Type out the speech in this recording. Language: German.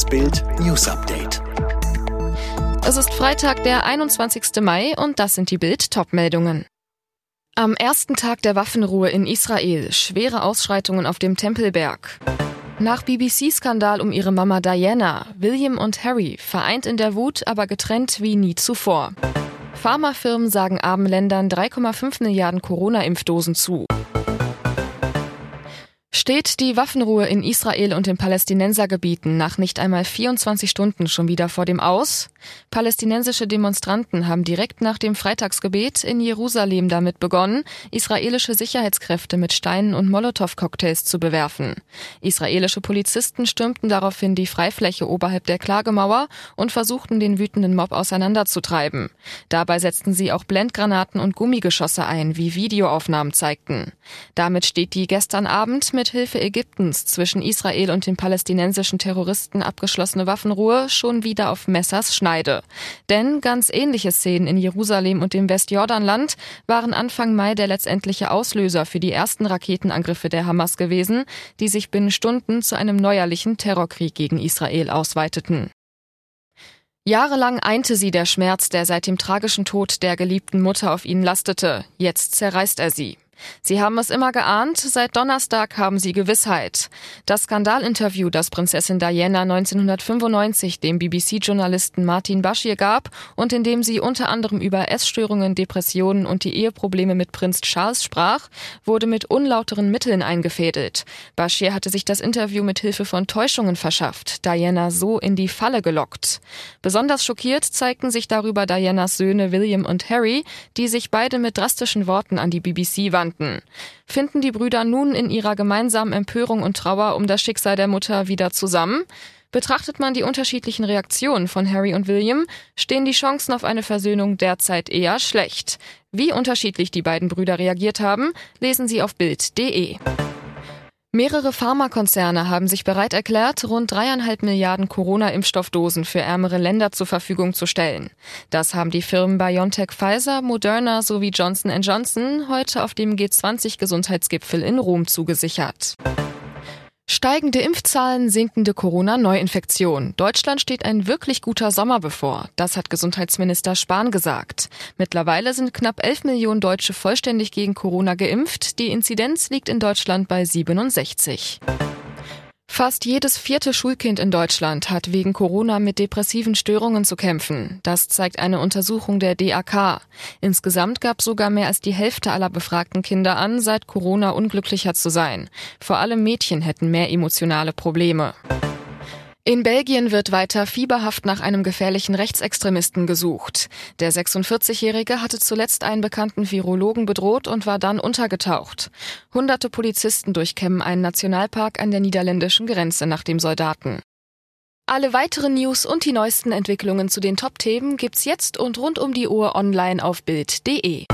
Das Bild News Update. Es ist Freitag, der 21. Mai und das sind die Bild Topmeldungen. Am ersten Tag der Waffenruhe in Israel schwere Ausschreitungen auf dem Tempelberg. Nach BBC-Skandal um ihre Mama Diana, William und Harry vereint in der Wut, aber getrennt wie nie zuvor. Pharmafirmen sagen armen Ländern 3,5 Milliarden Corona-Impfdosen zu. Steht die Waffenruhe in Israel und den Palästinensergebieten nach nicht einmal 24 Stunden schon wieder vor dem Aus? Palästinensische Demonstranten haben direkt nach dem Freitagsgebet in Jerusalem damit begonnen, israelische Sicherheitskräfte mit Steinen und Molotow-Cocktails zu bewerfen. Israelische Polizisten stürmten daraufhin die Freifläche oberhalb der Klagemauer und versuchten den wütenden Mob auseinanderzutreiben. Dabei setzten sie auch Blendgranaten und Gummigeschosse ein, wie Videoaufnahmen zeigten. Damit steht die gestern Abend mit Hilfe Ägyptens zwischen Israel und den palästinensischen Terroristen abgeschlossene Waffenruhe schon wieder auf Messers Schneide. Denn ganz ähnliche Szenen in Jerusalem und dem Westjordanland waren Anfang Mai der letztendliche Auslöser für die ersten Raketenangriffe der Hamas gewesen, die sich binnen Stunden zu einem neuerlichen Terrorkrieg gegen Israel ausweiteten. Jahrelang einte sie der Schmerz, der seit dem tragischen Tod der geliebten Mutter auf ihnen lastete. Jetzt zerreißt er sie. Sie haben es immer geahnt, seit Donnerstag haben sie Gewissheit. Das Skandalinterview, das Prinzessin Diana 1995 dem BBC-Journalisten Martin Bashir gab und in dem sie unter anderem über Essstörungen, Depressionen und die Eheprobleme mit Prinz Charles sprach, wurde mit unlauteren Mitteln eingefädelt. Bashir hatte sich das Interview mit Hilfe von Täuschungen verschafft, Diana so in die Falle gelockt. Besonders schockiert zeigten sich darüber Dianas Söhne William und Harry, die sich beide mit drastischen Worten an die BBC wandten konnten. Finden die Brüder nun in ihrer gemeinsamen Empörung und Trauer um das Schicksal der Mutter wieder zusammen? Betrachtet man die unterschiedlichen Reaktionen von Harry und William, stehen die Chancen auf eine Versöhnung derzeit eher schlecht. Wie unterschiedlich die beiden Brüder reagiert haben, lesen Sie auf Bild.de. Mehrere Pharmakonzerne haben sich bereit erklärt, rund dreieinhalb Milliarden Corona-Impfstoffdosen für ärmere Länder zur Verfügung zu stellen. Das haben die Firmen BioNTech Pfizer, Moderna sowie Johnson Johnson heute auf dem G20-Gesundheitsgipfel in Rom zugesichert. Steigende Impfzahlen, sinkende Corona-Neuinfektion. Deutschland steht ein wirklich guter Sommer bevor. Das hat Gesundheitsminister Spahn gesagt. Mittlerweile sind knapp 11 Millionen Deutsche vollständig gegen Corona geimpft. Die Inzidenz liegt in Deutschland bei 67. Fast jedes vierte Schulkind in Deutschland hat wegen Corona mit depressiven Störungen zu kämpfen. Das zeigt eine Untersuchung der DAK. Insgesamt gab sogar mehr als die Hälfte aller befragten Kinder an, seit Corona unglücklicher zu sein. Vor allem Mädchen hätten mehr emotionale Probleme. In Belgien wird weiter fieberhaft nach einem gefährlichen Rechtsextremisten gesucht. Der 46-Jährige hatte zuletzt einen bekannten Virologen bedroht und war dann untergetaucht. Hunderte Polizisten durchkämmen einen Nationalpark an der niederländischen Grenze nach dem Soldaten. Alle weiteren News und die neuesten Entwicklungen zu den Top-Themen gibt's jetzt und rund um die Uhr online auf Bild.de.